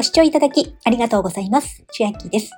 ご視聴いただきありがとうございます。千秋です。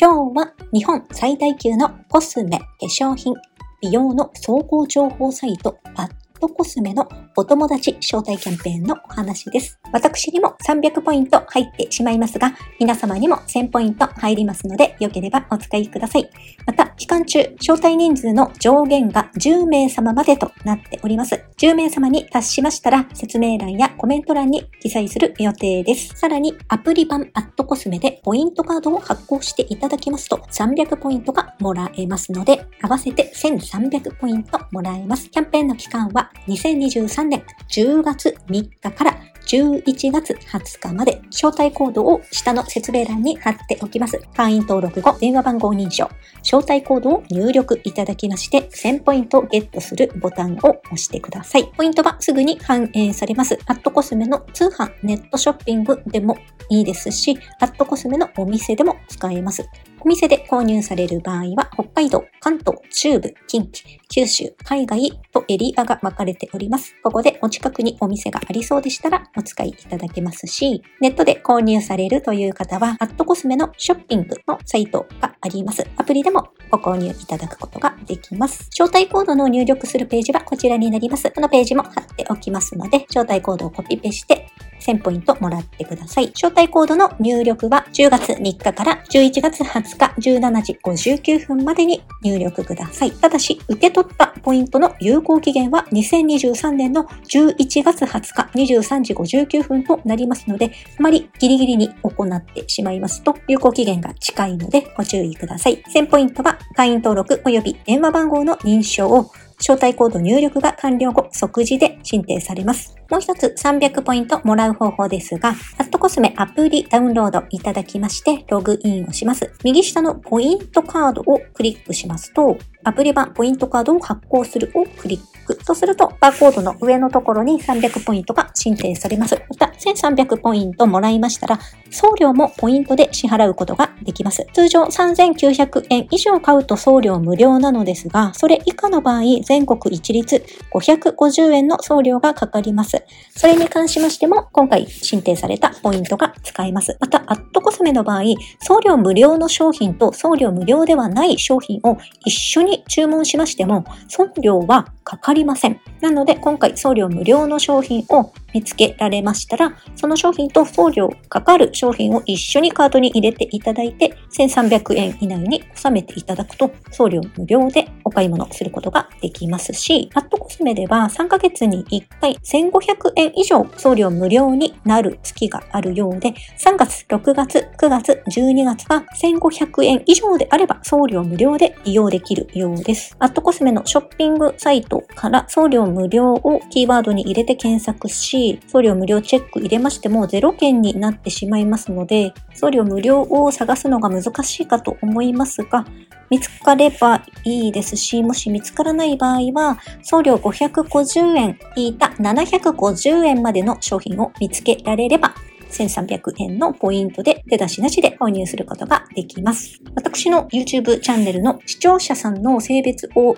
今日は日本最大級のコスメ、化粧品、美容の総合情報サイト、バットコスメのお友達招待キャンペーンのお話です。私にも300ポイント入ってしまいますが、皆様にも1000ポイント入りますので、よければお使いください。また、期間中、招待人数の上限が10名様までとなっております。10名様に達しましたら、説明欄やコメント欄に記載する予定です。さらに、アプリ版アットコスメでポイントカードを発行していただきますと、300ポイントがもらえますので、合わせて1300ポイントもらえます。キャンペーンの期間は2023年10月3日から11月20日まで招待コードを下の説明欄に貼っておきます。会員登録後、電話番号認証、招待コードを入力いただきまして、1000ポイントをゲットするボタンを押してください。ポイントはすぐに反映されます。アットコスメの通販、ネットショッピングでもいいですし、アットコスメのお店でも使えます。お店で購入される場合は、北海道、関東、中部、近畿、九州、海外とエリアが分かれております。ここでお近くにお店がありそうでしたらお使いいただけますし、ネットで購入されるという方は、アットコスメのショッピングのサイトがあります。アプリでもご購入いただくことができます。招待コードの入力するページはこちらになります。このページも貼っておきますので、招待コードをコピペして1000ポイントもらってください。招待コードの入力は10月3日から11月20日17時59分までに入力ください。ただし、受け取ったポイントの有効期限は2023年の11月20日23時59分となりますので、あまりギリギリに行ってしまいますと、有効期限が近いのでご注意ください。1000ポイントは会員登録及び電話番号の認証を招待コード入力が完了後、即時で申請されます。もう一つ300ポイントもらう方法ですが、アットコスメアプリダウンロードいただきまして、ログインをします。右下のポイントカードをクリックしますと、アプリ版ポイントカードを発行するをクリック。とすると、バーコードの上のところに300ポイントが申請されます。また、1300ポイントもらいましたら、送料もポイントで支払うことができます。通常3900円以上買うと送料無料なのですが、それ以下の場合、全国一律550円の送料がかかります。それに関しましても、今回申請されたポイントが使えます。また、アットコスメの場合、送料無料の商品と送料無料ではない商品を一緒に注文しましても、送料はかかりません。なので、今回送料無料の商品を見つけられましたら、その商品と送料かかる商品を一緒にカートに入れていただいて、1300円以内に収めていただくと、送料無料で買い物することができますし、アットコスメでは3ヶ月に1回1500円以上送料無料になる月があるようで、3月、6月、9月、12月は1500円以上であれば送料無料で利用できるようです。アットコスメのショッピングサイトから送料無料をキーワードに入れて検索し、送料無料チェック入れましても0件になってしまいますので、送料無料を探すのが難しいかと思いますが、見つかればいいですし、もし見つからない場合は、送料550円引いた750円までの商品を見つけられれば、1300円のポイントで手出しなしで購入することができます。私の YouTube チャンネルの視聴者さんの性別を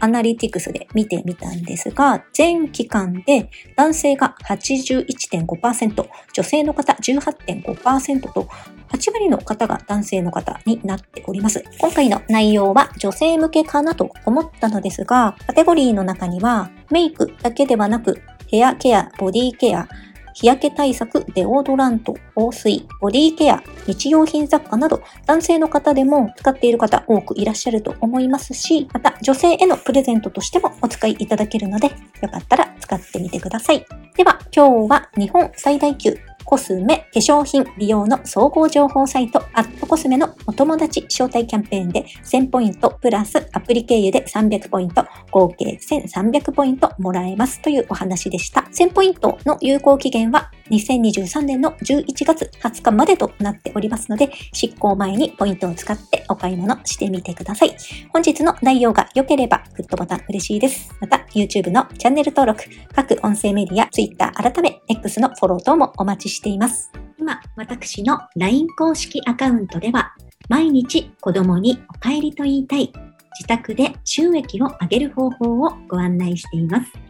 アナリティクスで見てみたんですが、全期間で男性が81.5%、女性の方18.5%と、8割の方が男性の方になっております。今回の内容は女性向けかなと思ったのですが、カテゴリーの中にはメイクだけではなく、ヘアケア、ボディケア、日焼け対策、デオドラント、香水、ボディケア、日用品雑貨など、男性の方でも使っている方多くいらっしゃると思いますし、また女性へのプレゼントとしてもお使いいただけるので、よかったら使ってみてください。では、今日は日本最大級コスメ、化粧品、美容の総合情報サイト、アットコスメのお友達招待キャンペーンで1000ポイントプラスアプリ経由で300ポイント、合計1300ポイントもらえますというお話でした。1000ポイントの有効期限は2023年の11月20日までとなっておりますので、執行前にポイントを使ってお買い物してみてください。本日の内容が良ければグッドボタン嬉しいです。また、YouTube のチャンネル登録、各音声メディア、Twitter 改め X のフォロー等もお待ちしています。今、私の LINE 公式アカウントでは、毎日子供にお帰りと言いたい、自宅で収益を上げる方法をご案内しています。